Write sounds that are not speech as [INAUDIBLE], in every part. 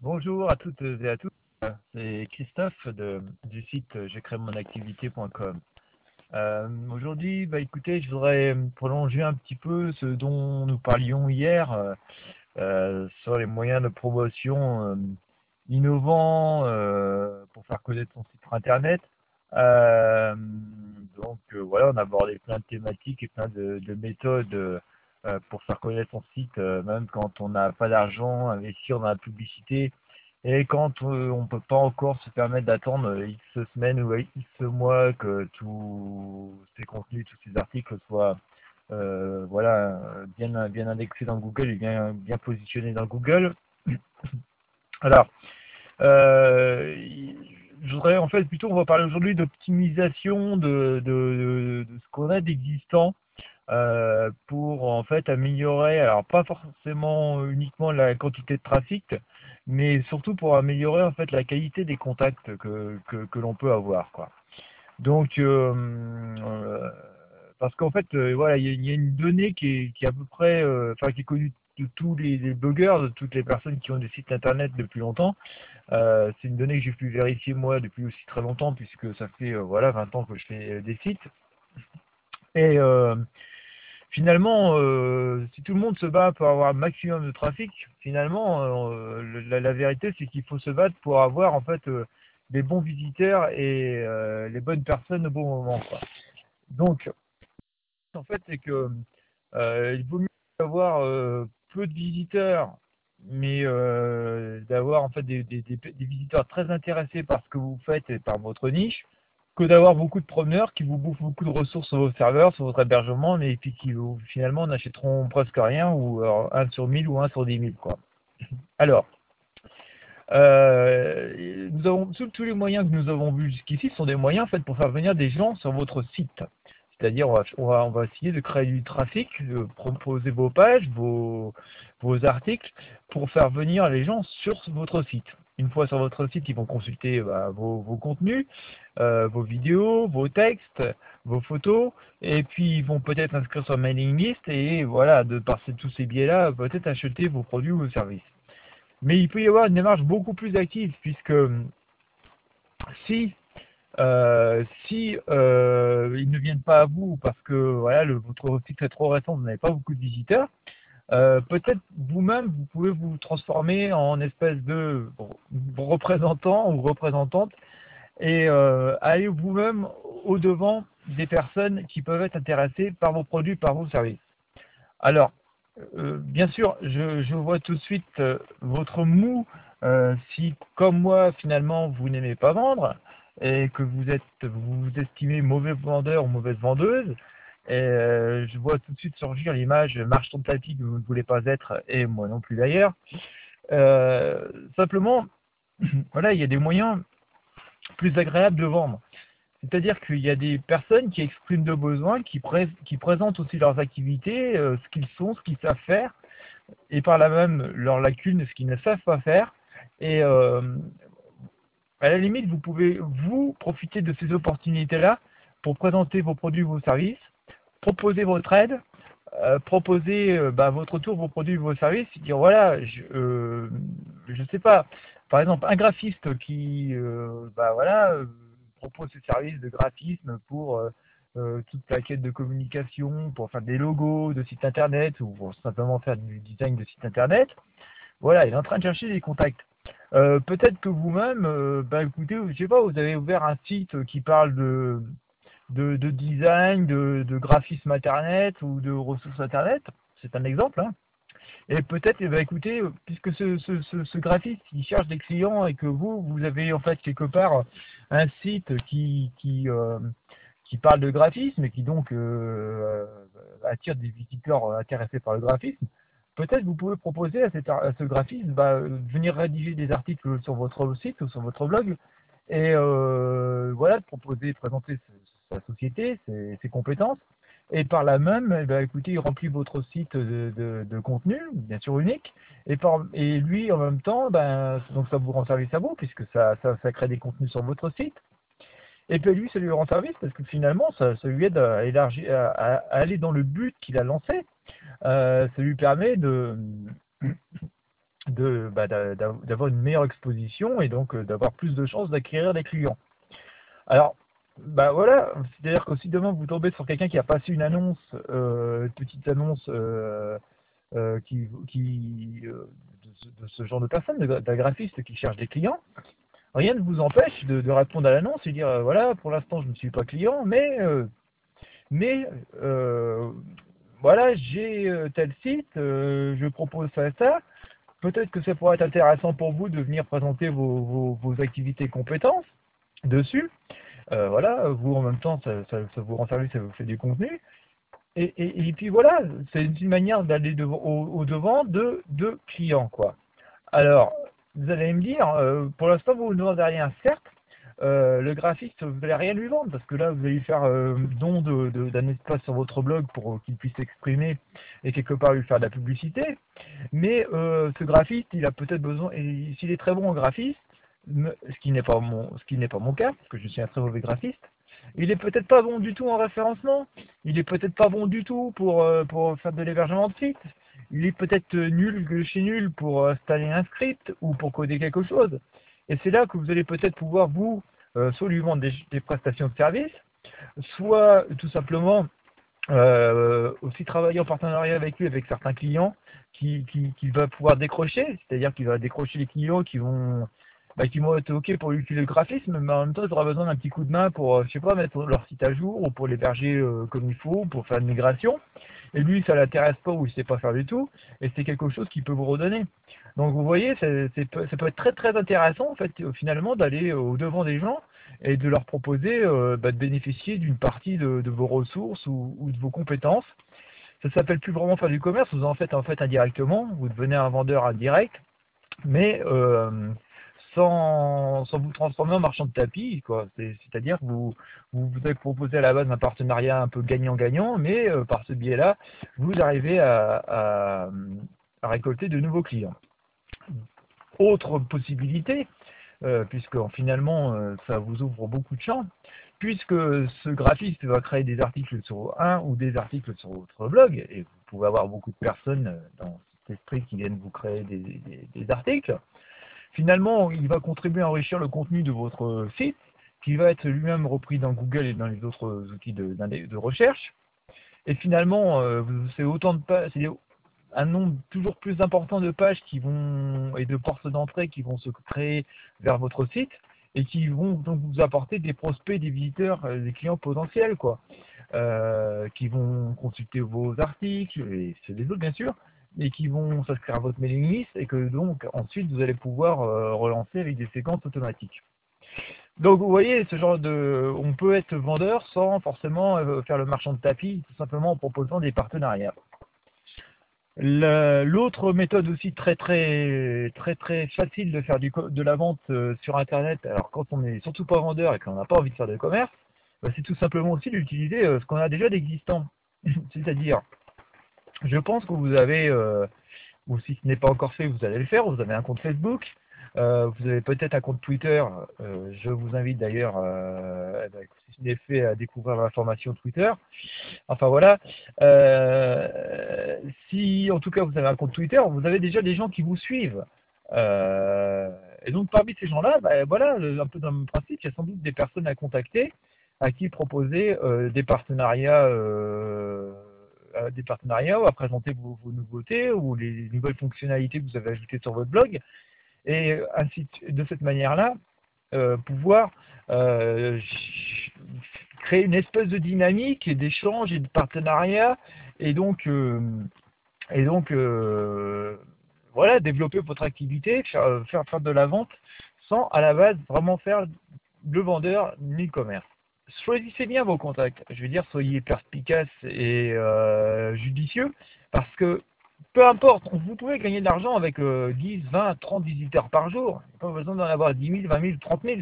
Bonjour à toutes et à tous. C'est Christophe du site j'ai créé mon activité.com. Euh, Aujourd'hui, bah, écoutez, je voudrais prolonger un petit peu ce dont nous parlions hier euh, euh sur les moyens de promotion euh, innovants euh, pour faire connaître son site internet. donc voilà, on a abordé plein de thématiques et plein de méthodes euh, pour faire connaître son site, euh, même quand on n'a pas d'argent, investir dans la publicité, et quand euh, on ne peut pas encore se permettre d'attendre X semaines ou X mois que tous ces contenus, tous ces articles soient voilà, bien, indexés dans Google et bien, positionnés dans Google. [COUGHS] Alors, je voudrais en fait plutôt, on va parler aujourd'hui d'optimisation de, ce qu'on a d'existant euh, pour en fait améliorer, alors pas forcément uniquement la quantité de trafic, mais surtout pour améliorer en fait la qualité des contacts que, que, que l'on peut avoir quoi. Donc euh, euh, parce qu'en fait euh, voilà il y, a une donnée qui est, qui est à peu près euh, enfin qui est connue de tous les, les, blogueurs, de toutes les personnes qui ont des sites internet depuis longtemps. Euh, c'est une donnée que j'ai pu vérifier moi depuis aussi très longtemps puisque ça fait voilà 20 ans que je fais des sites. Et finalement, euh, si tout le monde se bat pour avoir un maximum de trafic, finalement, euh, la, vérité, c'est qu'il faut se battre pour avoir en fait euh, des bons visiteurs et euh, les bonnes personnes au bon moment. Donc, en fait, c'est que euh, il vaut mieux avoir euh, peu de visiteurs, mais d'avoir en fait des, visiteurs très intéressés par ce que vous faites et par votre niche, que d'avoir beaucoup de promeneurs qui vous bouffent beaucoup de ressources sur vos serveurs, sur votre hébergement, mais puis qui vous, finalement n'achèteront presque rien, ou alors, 1 sur 1000 ou 1 sur 10 000. Quoi. [LAUGHS] Alors, euh, nous avons, tous, les moyens que nous avons vus jusqu'ici sont des moyens en fait, pour faire venir des gens sur votre site. C'est-à-dire, on va, on, va, on va essayer de créer du trafic, de proposer vos pages, vos, vos articles, pour faire venir les gens sur votre site. Une fois sur votre site, ils vont consulter bah, vos, contenus, euh, vos vidéos, vos textes, vos photos, et puis ils vont peut-être inscrire sur mailing list et voilà, de par tous ces biais-là, peut-être acheter vos produits ou vos services. Mais il peut y avoir une démarche beaucoup plus active puisque si euh, si euh, ils ne viennent pas à vous parce que voilà le, votre site est trop récent, vous n'avez pas beaucoup de visiteurs, euh, peut-être vous-même, vous pouvez vous transformer en espèce de représentant ou représentante et euh, aller vous-même au-devant des personnes qui peuvent être intéressées par vos produits, par vos services. Alors, euh, bien sûr, je, je, vois tout de suite euh, votre mou si, comme moi, finalement, vous n'aimez pas vendre et que vous êtes, vous, vous estimez mauvais vendeur ou mauvaise vendeuse, et euh, je vois tout de suite surgir l'image marche ton que vous ne voulez pas être, et moi non plus d'ailleurs. Euh, simplement, [CLEARS THROAT] voilà, il y a des moyens plus agréables de vendre. C'est-à-dire qu'il y a des personnes qui expriment de besoins, qui, pré qui présentent aussi leurs activités, euh, ce qu'ils sont, ce qu'ils savent faire, et par là même leurs lacunes, ce qu'ils ne savent pas faire. Et à la limite, vous pouvez, vous, profiter de ces opportunités-là pour présenter vos produits, vos services, proposer votre aide, euh, proposer euh, bah, votre tour, vos produits, vos services, dire voilà, je euh, je sais pas, par exemple un graphiste qui euh, bah voilà propose ses services de graphisme pour toute la quête de communication, pour faire des logos de sites internet ou pour simplement faire du design de site internet. Voilà, il est en train de chercher des contacts. Euh, peut-être que vous-même, euh, bah, écoutez, je sais pas, vous avez ouvert un site qui parle de, de, de design, de, graphisme internet ou de ressources internet. C'est un exemple. Hein. Et peut-être, eh ben, écoutez, puisque ce, ce, ce, graphiste il cherche des clients et que vous, vous avez en fait quelque part un site qui, qui, euh, qui parle de graphisme et qui donc euh, attire des visiteurs intéressés par le graphisme, peut-être vous pouvez proposer à, à ce graphiste bah, venir rédiger des articles sur votre site ou sur votre blog et euh, voilà, de proposer, de présenter sa société, ses, compétences, et par là même, eh bien, écoutez, il remplit votre site de, contenu, bien sûr unique, et, par, et lui, en même temps, ben, donc ça vous rend service à vous, puisque ça, ça, crée des contenus sur votre site, et puis lui, ça lui rend service, parce que finalement, ça, ça lui aide à, élargir, à aller dans le but qu'il a lancé, euh, ça lui permet de de bah, d'avoir une meilleure exposition et donc d'avoir plus de chances d'acquérir des clients. Alors, bah voilà, c'est-à-dire que si demain vous tombez sur quelqu'un qui a passé une annonce, une petite annonce qui, qui de, ce, genre de personne, d'un graphiste qui cherche des clients, rien ne vous empêche de, répondre à l'annonce et dire voilà, pour l'instant je ne suis pas client, mais mais voilà, j'ai euh, tel site, euh, je propose ça et ça. Peut-être que ça pourrait être intéressant pour vous de venir présenter vos, activités compétences dessus. Euh, voilà, vous en même temps, ça, vous rend service, ça vous fait du contenu. Et, puis voilà, c'est une manière d'aller au, devant de, clients, quoi. Alors, vous allez me dire, pour l'instant, vous ne vendez rien, certes, euh, le graphiste, vous n'allez rien lui vendre parce que là, vous allez faire euh, don d'un espace sur votre blog pour qu'il puisse s'exprimer et quelque part lui faire de la publicité. Mais euh, ce graphiste, il a peut-être besoin, et s'il est très bon en graphiste, ce qui n'est pas mon, ce qui n'est pas mon cas, parce que je suis un très mauvais graphiste, il est peut-être pas bon du tout en référencement, il est peut-être pas bon du tout pour, pour faire de l'hébergement de site, il est peut-être nul chez nul pour installer un script ou pour coder quelque chose. Et c'est là que vous allez peut-être pouvoir, vous, euh, soit lui vendre des, prestations de services, soit tout simplement euh, aussi travailler en partenariat avec lui, avec certains clients, qui, qui, va pouvoir décrocher, c'est-à-dire qu'il va décrocher les clients qui vont bah, qui vont être OK pour utiliser le graphisme, mais en même temps, il aura besoin d'un petit coup de main pour, je sais pas, mettre leur site à jour ou pour l'héberger euh, comme il faut, pour faire une migration. Et lui, ça l'intéresse pas ou il sait pas faire du tout, et c'est quelque chose qu'il peut vous redonner. Donc vous voyez, ça peut être très très intéressant en fait finalement d'aller au devant des gens et de leur proposer euh, bah, de bénéficier d'une partie de, vos ressources ou, de vos compétences. Ça s'appelle plus vraiment faire du commerce, vous en faites en fait indirectement, vous devenez un vendeur indirect, mais euh, sans, vous transformer en marchand de tapis. C'est-à-dire que vous, vous, avez proposé à la base un partenariat un peu gagnant-gagnant, mais euh, par ce biais-là, vous arrivez à récolter de nouveaux clients. Autre possibilité, euh, puisque finalement euh, ça vous ouvre beaucoup de champs, puisque ce graphiste va créer des articles sur un ou des articles sur votre blog, et vous pouvez avoir beaucoup de personnes dans cet esprit qui viennent vous créer des, articles, finalement il va contribuer à enrichir le contenu de votre site, qui va être lui-même repris dans Google et dans les autres outils de, recherche. Et finalement, c'est autant de pages, un nombre toujours plus important de pages qui vont et de portes d'entrée qui vont se créer vers votre site et qui vont donc vous apporter des prospects, des visiteurs, euh, des clients potentiels quoi, euh, qui vont consulter vos articles et ceux des autres bien sûr, et qui vont s'inscrire à votre mailing list et que donc ensuite vous allez pouvoir euh, relancer avec des séquences automatiques. Donc vous voyez, ce genre de, on peut être vendeur sans forcément faire le marchand de tapis, tout simplement en proposant des partenariats. L'autre méthode aussi très très très très facile de faire du, de la vente euh, sur internet, alors quand on n'est surtout pas vendeur et qu'on n'a pas envie de faire de commerce, bah, c'est tout simplement aussi d'utiliser euh, ce qu'on a déjà d'existant. [LAUGHS] C'est-à-dire, je pense que vous avez, euh, ou si ce n'est pas encore fait, vous allez le faire, vous avez un compte Facebook, euh, vous avez peut-être un compte Twitter. Euh, je vous invite d'ailleurs, euh, eh ben, si ce n'est fait, à découvrir l'information Twitter. Enfin voilà. si en tout cas vous avez un compte Twitter, vous avez déjà des gens qui vous suivent. et donc parmi ces gens-là, ben, voilà, un peu dans le principe, il y a sans doute des personnes à contacter, à qui proposer des partenariats des partenariats ou à présenter vos, nouveautés ou les nouvelles fonctionnalités que vous avez ajoutées sur votre blog et ainsi de cette manière-là, euh, pouvoir euh, créer une espèce de dynamique d'échange et de partenariat et donc euh, et donc voilà développer votre activité faire, faire, de la vente sans à la base vraiment faire le vendeur ni le commerce choisissez bien vos contacts je veux dire soyez perspicace et judicieux parce que peu importe, vous pouvez gagner de l'argent avec 10, 20, 30 visiteurs par jour. Il n'y a pas besoin d'en avoir 10 000, 20 000, 30 000.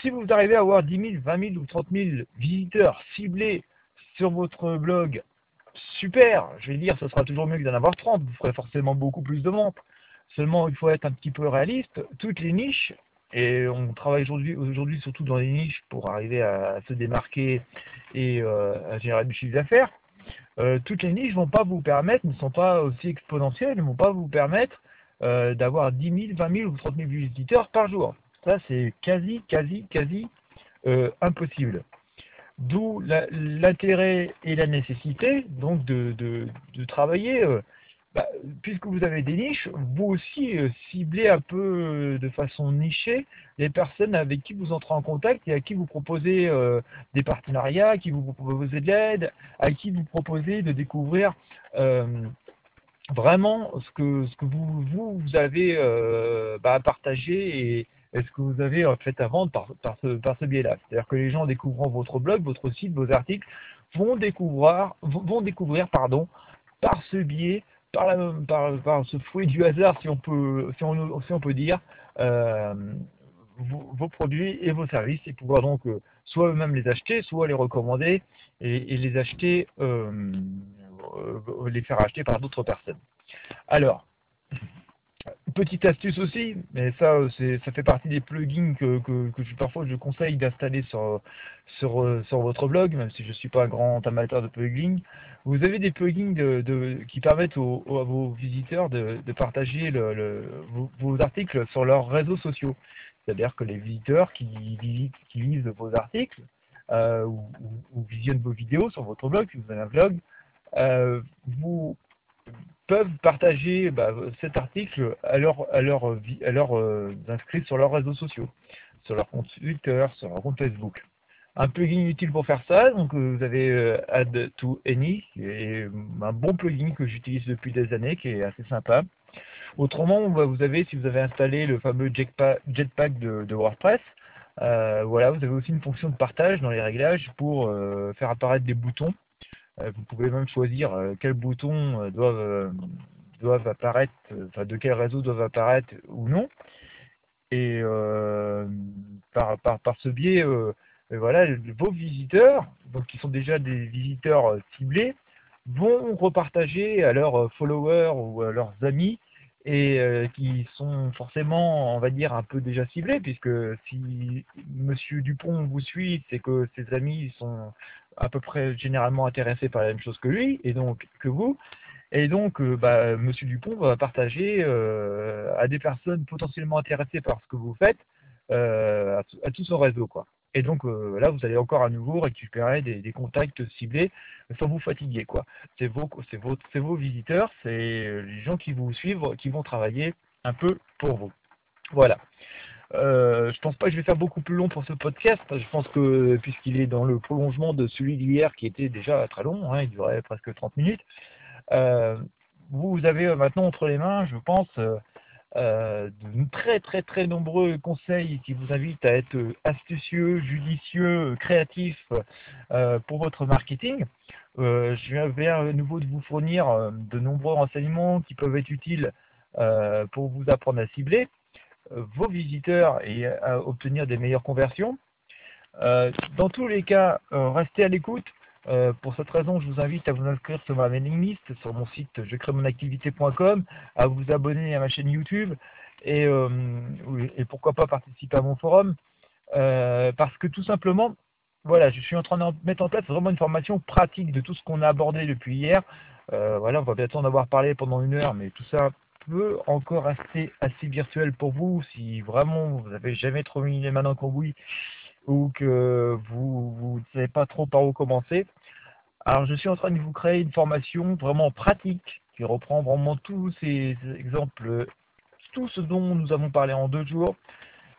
Si vous arrivez à avoir 10 000, 20 000 ou 30 000 visiteurs ciblés sur votre blog, super. Je vais dire, ce sera toujours mieux que d'en avoir 30. Vous ferez forcément beaucoup plus de ventes. Seulement, il faut être un petit peu réaliste. Toutes les niches, et on travaille aujourd'hui, surtout dans les niches pour arriver à se démarquer et euh, à générer du chiffre d'affaires. Euh, toutes les niches vont pas vous permettre, ne sont pas aussi exponentielles, ne vont pas vous permettre d'avoir 10 000, 20 000 ou 30 000 visiteurs par jour. Ça, c'est quasi, quasi, quasi impossible. D'où l'intérêt et la nécessité donc de, travailler, euh, bah, puisque vous avez des niches, vous aussi euh, ciblez un peu euh, de façon nichée les personnes avec qui vous entrez en contact et à qui vous proposez des partenariats, à qui vous proposez de l'aide, à qui vous proposez de découvrir vraiment ce que, ce que vous, vous, avez bah, à partager et, est ce que vous avez fait à vendre par, par ce, par ce biais-là. C'est-à-dire que les gens découvrant votre blog, votre site, vos articles, vont découvrir, vont découvrir pardon, par ce biais, par, ce fouet du hasard, si on peut, si on, peut dire, euh, vos, produits et vos services et pouvoir donc euh, soit eux-mêmes les acheter, soit les recommander et, les acheter, euh les faire acheter par d'autres personnes. Alors, Petite astuce aussi, mais ça, ça fait partie des plugins que, parfois je conseille d'installer sur, votre blog, même si je ne suis pas un grand amateur de plugins. Vous avez des plugins qui permettent à vos visiteurs de, partager vos, articles sur leurs réseaux sociaux. C'est-à-dire que les visiteurs qui, lisent vos articles euh, ou, visionnent vos vidéos sur votre blog, si vous avez un blog, euh, vous peuvent partager bah, cet article à leurs à leur, à leur, euh, inscrits sur leurs réseaux sociaux, sur leur compte Twitter, sur leur compte Facebook. Un plugin utile pour faire ça, donc euh, vous avez euh, Add to Any, qui est un bon plugin que j'utilise depuis des années, qui est assez sympa. Autrement, bah, vous avez, si vous avez installé le fameux Jetpack de, WordPress, voilà, vous avez aussi une fonction de partage dans les réglages pour faire apparaître des boutons euh, vous pouvez même choisir euh, quels boutons euh, doivent, doivent apparaître, enfin de quel réseau doivent apparaître ou non. Et par, par, par, ce biais, voilà, vos visiteurs, donc qui sont déjà des visiteurs ciblés, vont repartager à leurs followers ou à leurs amis et qui sont forcément, on va dire, un peu déjà ciblés, puisque si Monsieur Dupont vous suit, c'est que ses amis sont à peu près généralement intéressé par la même chose que lui, et donc que vous. Et donc, euh, bah, Monsieur Dupont va partager euh, à des personnes potentiellement intéressées par ce que vous faites euh, à, tout son réseau, quoi. Et donc là, vous allez encore à nouveau récupérer des, contacts ciblés sans vous fatiguer, quoi. C'est vos, visiteurs, c'est les gens qui vous suivent, qui vont travailler un peu pour vous. Voilà. Euh, je pense pas que je vais faire beaucoup plus long pour ce podcast. Je pense que puisqu'il est dans le prolongement de celui d'hier qui était déjà très long, hein, il durait presque 30 minutes, euh, vous avez maintenant entre les mains, je pense, euh, de très très très nombreux conseils qui vous invitent à être astucieux, judicieux, créatif pour votre marketing. je vais à nouveau de vous fournir de nombreux renseignements qui peuvent être utiles pour vous apprendre à cibler vos visiteurs et à obtenir des meilleures conversions. Euh, dans tous les cas, euh, restez à l'écoute. Euh, pour cette raison, je vous invite à vous inscrire sur ma mailing list, sur mon site je crée mon activité.com, à vous abonner à ma chaîne YouTube et, et pourquoi pas participer à mon forum. parce que tout simplement, voilà, je suis en train de mettre en place vraiment une formation pratique de tout ce qu'on a abordé depuis hier. voilà, on va bientôt en avoir parlé pendant une heure, mais tout ça peut encore rester assez virtuel pour vous si vraiment vous n'avez jamais trop mis les mains dans le cambouis ou que vous ne savez pas trop par où commencer. Alors je suis en train de vous créer une formation vraiment pratique qui reprend vraiment tous ces exemples, tout ce dont nous avons parlé en deux jours.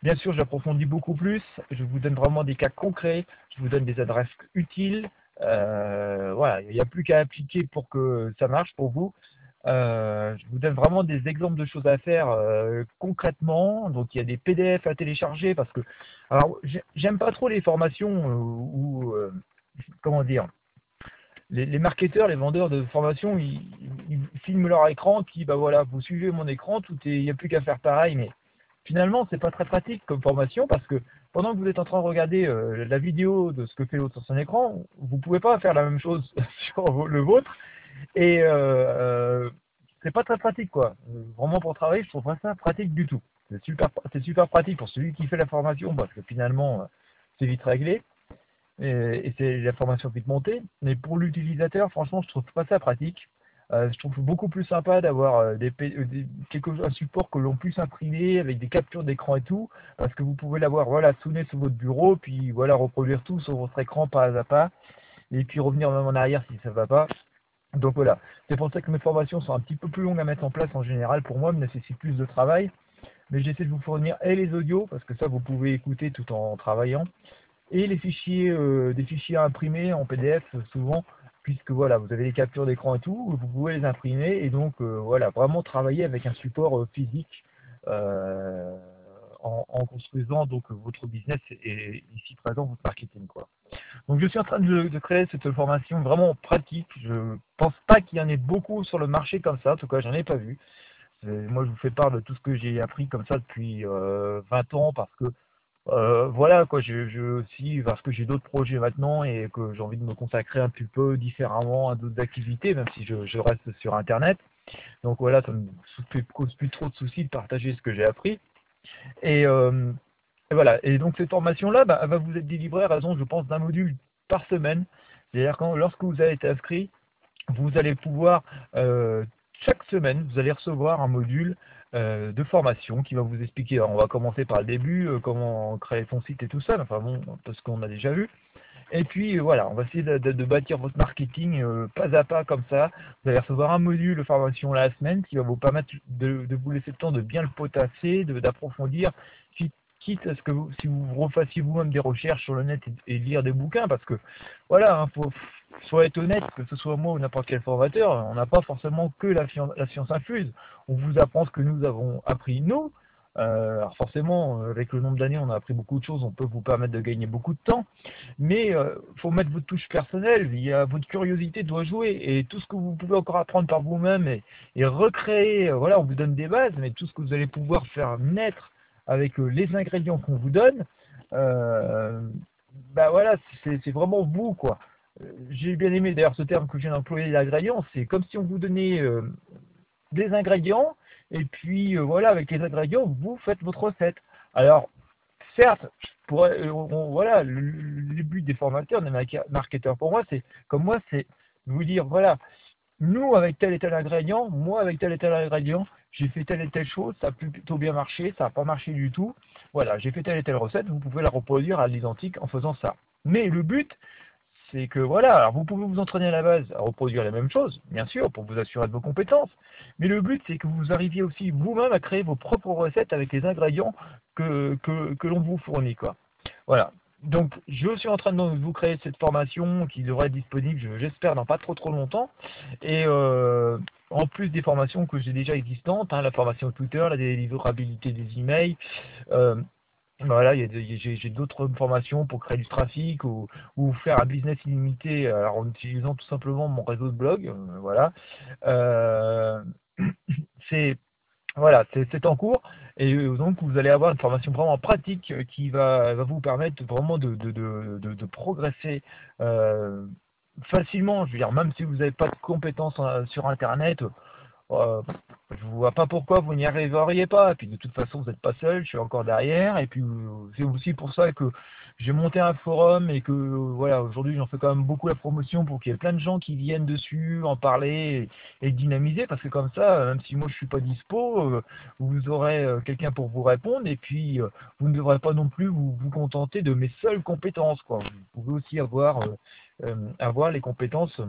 Bien sûr, j'approfondis beaucoup plus. Je vous donne vraiment des cas concrets. Je vous donne des adresses utiles. Euh, voilà, il n'y a plus qu'à appliquer pour que ça marche pour vous. Euh, je vous donne vraiment des exemples de choses à faire euh, concrètement. Donc il y a des PDF à télécharger parce que alors j'aime pas trop les formations euh, où comment dire les, marketeurs, les vendeurs de formations, ils, filment leur écran, qui bah voilà, vous suivez mon écran, tout est, il n'y a plus qu'à faire pareil, mais finalement c'est pas très pratique comme formation parce que pendant que vous êtes en train de regarder la vidéo de ce que fait l'autre sur son écran, vous pouvez pas faire la même chose [LAUGHS] sur le vôtre et euh, euh, c'est pas très pratique, quoi. Vraiment pour travailler, je trouve pas ça pratique du tout. C'est super, c'est super pratique pour celui qui fait la formation, parce que finalement, euh, c'est vite réglé. Et, c'est la formation vite montée. Mais pour l'utilisateur, franchement, je trouve pas ça pratique. je trouve beaucoup plus sympa d'avoir des, quelque, un support que l'on puisse imprimer avec des captures d'écran et tout, parce que vous pouvez l'avoir voilà sonné sur votre bureau, puis voilà reproduire tout sur votre écran pas à pas, et puis revenir même en arrière si ça va pas. Donc voilà, c'est pour ça que mes formations sont un petit peu plus longues à mettre en place en général. Pour moi, me nécessitent plus de travail. Mais j'essaie de vous fournir et les audios, parce que ça vous pouvez écouter tout en travaillant, et les fichiers, euh, des fichiers imprimés en PDF souvent, puisque voilà, vous avez les captures d'écran et tout, vous pouvez les imprimer, et donc euh, voilà, vraiment travailler avec un support euh, en, construisant donc votre business et ici présent votre marketing quoi. Donc je suis en train de, créer cette formation vraiment pratique. Je pense pas qu'il y en ait beaucoup sur le marché comme ça, en tout cas j'en ai pas vu. Moi, je vous fais part de tout ce que j'ai appris comme ça depuis 20 euh, ans parce que euh, voilà quoi, je, aussi parce que j'ai d'autres projets maintenant et que j'ai envie de me consacrer un petit peu différemment à d'autres activités, même si je, je, reste sur Internet. Donc voilà, ça me cause plus trop de soucis de partager ce que j'ai appris. Et, euh, voilà. Et donc cette formation-là, bah, va vous être délivrée à raison, je pense, d'un module par semaine. C'est-à-dire quand lorsque vous avez été inscrit, vous allez pouvoir euh, chaque semaine, vous allez recevoir un module euh, de formation qui va vous expliquer. on va commencer par le début, euh, comment créer son site et tout ça, enfin bon, parce qu'on a déjà vu. Et puis euh, voilà, on va essayer de, bâtir votre marketing pas à pas comme ça. Vous allez recevoir un module de formation la semaine qui va vous permettre de, vous laisser le temps de bien le potasser, d'approfondir, quitte à ce que vous, si vous refassiez vous-même des recherches sur le net et, lire des bouquins, parce que voilà, il hein, faut, soit être honnête, que ce soit moi ou n'importe quel formateur, on n'a pas forcément que la, la, science infuse. On vous apprend ce que nous avons appris nous. Euh, alors forcément, euh, avec le nombre d'années, on a appris beaucoup de choses, on peut vous permettre de gagner beaucoup de temps, mais euh, faut mettre votre touche personnelle, il y a, votre curiosité doit jouer, et tout ce que vous pouvez encore apprendre par vous-même et, et, recréer, voilà, on vous donne des bases, mais tout ce que vous allez pouvoir faire naître avec les ingrédients qu'on vous donne, bah voilà, c'est vraiment vous, quoi. Euh, j'ai bien aimé d'ailleurs ce terme que je viens d'employer, l'ingrédient, c'est comme si on vous donnait euh, des ingrédients, et puis euh, voilà, avec les ingrédients, vous faites votre recette. Alors, certes, pour, voilà, le, but des formateurs, des marketeurs pour moi, c'est comme moi, c'est vous dire, voilà, nous avec tel et tel ingrédient, moi avec tel et tel ingrédient, j'ai fait telle et telle chose, ça a plutôt bien marché, ça n'a pas marché du tout. Voilà, j'ai fait telle et telle recette, vous pouvez la reproduire à l'identique en faisant ça. Mais le but, c'est que voilà, alors vous pouvez vous entraîner à la base à reproduire les mêmes choses, bien sûr, pour vous assurer de vos compétences. Mais le but, c'est que vous arriviez aussi vous-même à créer vos propres recettes avec les ingrédients que, que, l'on vous fournit, quoi. Voilà. Donc, je suis en train de vous créer cette formation qui devrait être disponible, j'espère, dans pas trop trop longtemps. Et euh, en plus des formations que j'ai déjà existantes, hein, la formation Twitter, la délivrabilité des emails, euh, voilà, j'ai d'autres formations pour créer du trafic ou, faire un business illimité alors en utilisant tout simplement mon réseau de blog. Euh, voilà. Euh, [CLEARS THROAT] c'est voilà, c'est en cours et donc vous allez avoir une formation vraiment pratique qui va, vous permettre vraiment de progresser facilement. Je veux dire, même si vous n'avez pas de compétences sur Internet, je je vois pas pourquoi vous n'y arriveriez pas. Et puis de toute façon, vous n'êtes pas seul, je suis encore derrière. Et puis c'est aussi pour ça que j'ai monté un forum et que voilà, aujourd'hui j'en fais quand même beaucoup la promotion pour qu'il y ait plein de gens qui viennent dessus, en parler et, dynamiser. Parce que comme ça, même si moi je suis pas dispo, euh, vous aurez euh, quelqu'un pour vous répondre. Et puis euh, vous ne devrez pas non plus vous, vous contenter de mes seules compétences. Quoi. Vous pouvez aussi avoir, avoir les compétences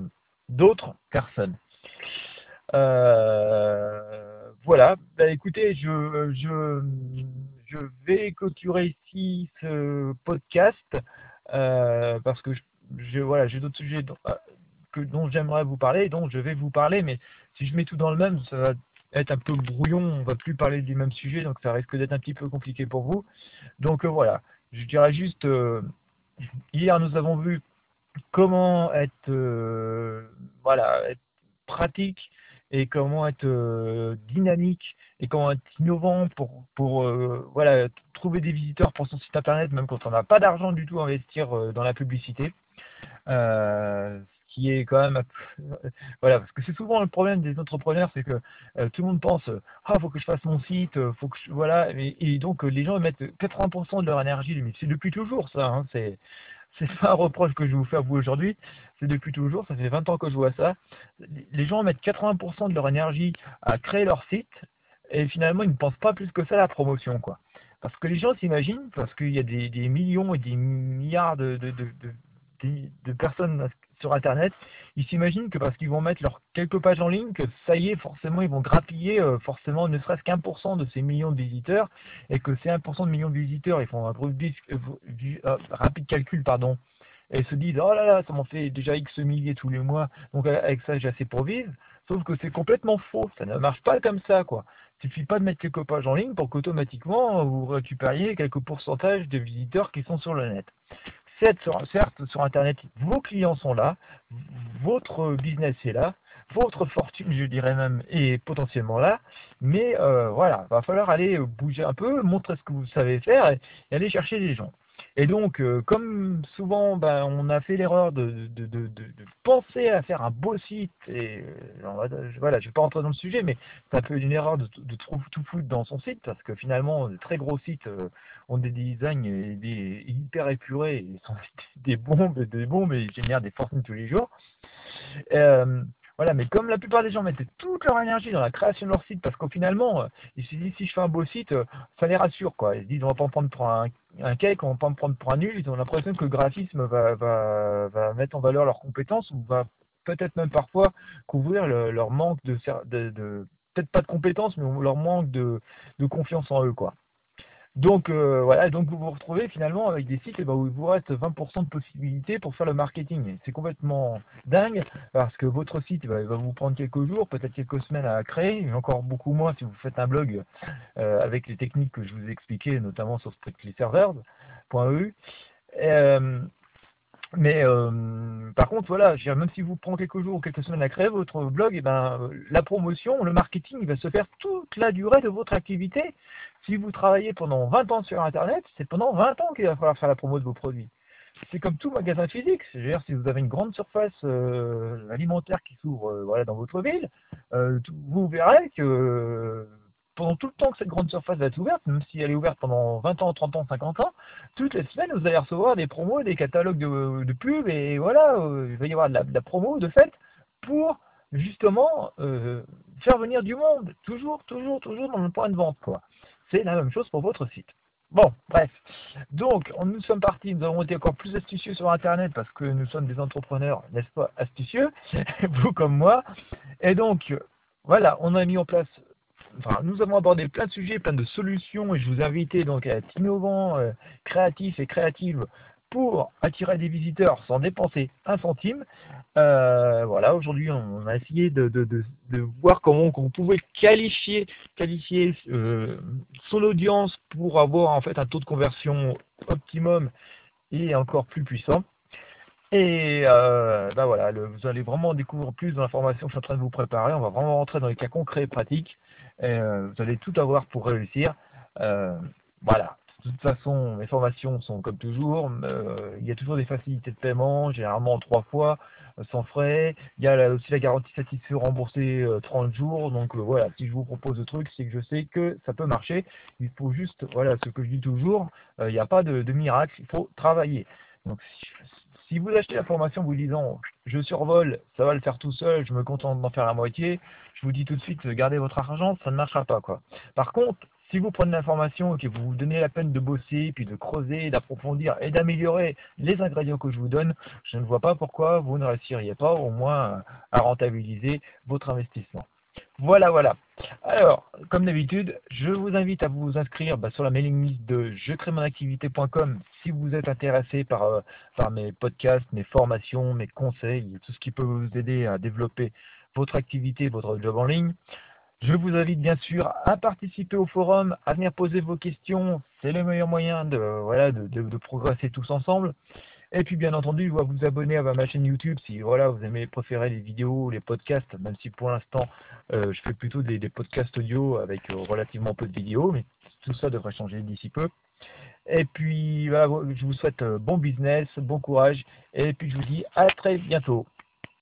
d'autres personnes. Euh, voilà, bah, écoutez, je, je, vais clôturer ici ce podcast euh, parce que je, voilà, j'ai d'autres sujets dont, euh, dont j'aimerais vous parler, dont je vais vous parler, mais si je mets tout dans le même, ça va être un peu brouillon, on va plus parler du même sujet, donc ça risque d'être un petit peu compliqué pour vous. Donc voilà, je dirais juste, hier nous avons vu comment être, voilà, être pratique et comment être euh, dynamique et comment être innovant pour, pour euh, voilà, trouver des visiteurs pour son site internet, même quand on n'a pas d'argent du tout à investir euh, dans la publicité. ce qui est quand même [LAUGHS] voilà parce que c'est souvent le problème des entrepreneurs c'est que tout le monde pense ah faut que je fasse mon site faut que je, voilà et, donc les gens mettent 80% de leur énergie c'est depuis toujours ça hein, c'est c'est pas un reproche que je vous fais à vous aujourd'hui, c'est depuis toujours, ça fait 20 ans que je vois ça. Les gens mettent 80% de leur énergie à créer leur site et finalement ils ne pensent pas plus que ça à la promotion quoi. Parce que les gens s'imaginent, parce qu'il y a des, millions et des milliards de, de, personnes sur Internet, ils s'imaginent que parce qu'ils vont mettre leurs quelques pages en ligne, que ça y est, forcément, ils vont grappiller euh, forcément ne serait-ce qu'un pour cent de ces millions de visiteurs, et que ces 1% de millions de visiteurs, ils font un euh, euh, rapide calcul, pardon, et se disent, oh là là, ça m'en fait déjà X milliers tous les mois, donc avec ça, j'ai assez pour vivre. Sauf que c'est complètement faux, ça ne marche pas comme ça, quoi. Il suffit pas de mettre quelques pages en ligne pour qu'automatiquement vous récupériez quelques pourcentages de visiteurs qui sont sur le net. Certes, sur Internet, vos clients sont là, votre business est là, votre fortune, je dirais même, est potentiellement là, mais euh, voilà, va falloir aller bouger un peu, montrer ce que vous savez faire et aller chercher des gens. Et donc, euh, comme souvent, ben, on a fait l'erreur de, penser à faire un beau site, et euh, voilà, je ne vais pas rentrer dans le sujet, mais ça peut être une erreur de, tout foutre dans son site, parce que finalement, de très gros sites euh, ont des designs des, hyper épurés, et [LAUGHS] sont des bombes, des bombes, et génèrent des fortunes tous les jours. Voilà, mais comme la plupart des gens mettaient toute leur énergie dans la création de leur site, parce qu'au finalement, euh, ils se disent si je fais un beau site, euh, ça les rassure, quoi. Ils se disent on va pas me prendre pour un, cake, on va pas me prendre pour un nul. Ils ont l'impression que le graphisme va, mettre en valeur leurs compétences ou va peut-être même parfois couvrir leur manque de peut-être pas de compétences, mais leur manque de, de confiance en eux, quoi. Donc euh, voilà, donc vous vous retrouvez finalement avec des sites eh ben, où il vous reste 20% de possibilités pour faire le marketing. C'est complètement dingue parce que votre site va, vous prendre quelques jours, peut-être quelques semaines à créer, mais encore beaucoup moins si vous faites un blog euh, avec les techniques que je vous ai expliquées, notamment sur strictlyservers.eu. Euh, mais euh, par contre, voilà, même si vous prenez quelques jours ou quelques semaines à créer votre blog, et eh ben, la promotion, le marketing, il va se faire toute la durée de votre activité. Si vous travaillez pendant 20 ans sur Internet, c'est pendant 20 ans qu'il va falloir faire la promo de vos produits. C'est comme tout magasin physique. C'est-à-dire, si vous avez une grande surface euh, alimentaire qui s'ouvre euh, voilà, dans votre ville, vous verrez que pendant tout le temps que cette grande surface va être ouverte, même si elle est ouverte pendant 20 ans, 30 ans, 50 ans, toutes les semaines, vous allez recevoir des promos, des catalogues de, pubs, et voilà, euh, il va y avoir de la, promo de fait pour justement euh, faire venir du monde, toujours, toujours, toujours dans le point de vente, quoi. C'est la même chose pour votre site. Bon, bref. Donc, nous sommes partis, nous avons été encore plus astucieux sur Internet parce que nous sommes des entrepreneurs, n'est-ce pas, astucieux, [LAUGHS] vous comme moi. Et donc, voilà, on a mis en place nous avons abordé plein de sujets, plein de solutions, et je vous invite donc à être innovant, euh, créatif et créative pour attirer des visiteurs sans dépenser un centime. Euh, voilà, aujourd'hui, on a essayé de, voir comment on pouvait qualifier, qualifier euh, son audience pour avoir en fait un taux de conversion optimum et encore plus puissant. Et ben voilà, vous allez vraiment découvrir plus d'informations que je suis en train de vous préparer. On va vraiment rentrer dans les cas concrets et pratiques. Euh, vous allez tout avoir pour réussir. Euh, voilà. De toute façon, mes formations sont comme toujours. Euh, il y a toujours des facilités de paiement, généralement trois fois, sans frais. Il y a aussi la garantie satisfait remboursée 30 jours. Donc voilà, si je vous propose ce truc, c'est que je sais que ça peut marcher. Il faut juste, voilà, ce que je dis toujours, il n'y a pas de, de, miracle, il faut travailler. Donc si, vous achetez la formation vous disant je survole, ça va le faire tout seul, je me contente d'en faire la moitié, je vous dis tout de suite gardez votre argent, ça ne marchera pas quoi. Par contre, si vous prenez l'information et que vous vous donnez la peine de bosser, puis de creuser, d'approfondir et d'améliorer les ingrédients que je vous donne, je ne vois pas pourquoi vous ne réussiriez pas au moins à rentabiliser votre investissement. Voilà, voilà. Alors, comme d'habitude, je vous invite à vous inscrire bah, sur la mailing list de je crée mon activité.com si vous êtes intéressé par, euh, par mes podcasts, mes formations, mes conseils, tout ce qui peut vous aider à développer votre activité, votre job en ligne. Je vous invite bien sûr à participer au forum, à venir poser vos questions. C'est le meilleur moyen de, voilà, de progresser tous ensemble. Et puis bien entendu, vous vous abonner à ma chaîne YouTube si voilà, vous aimez préférer les vidéos, les podcasts, même si pour l'instant euh, je fais plutôt des, podcasts audio avec euh, relativement peu de vidéos, mais tout ça devrait changer d'ici peu. Et puis je vous souhaite euh, bon business, bon courage, et puis je vous dis à très bientôt.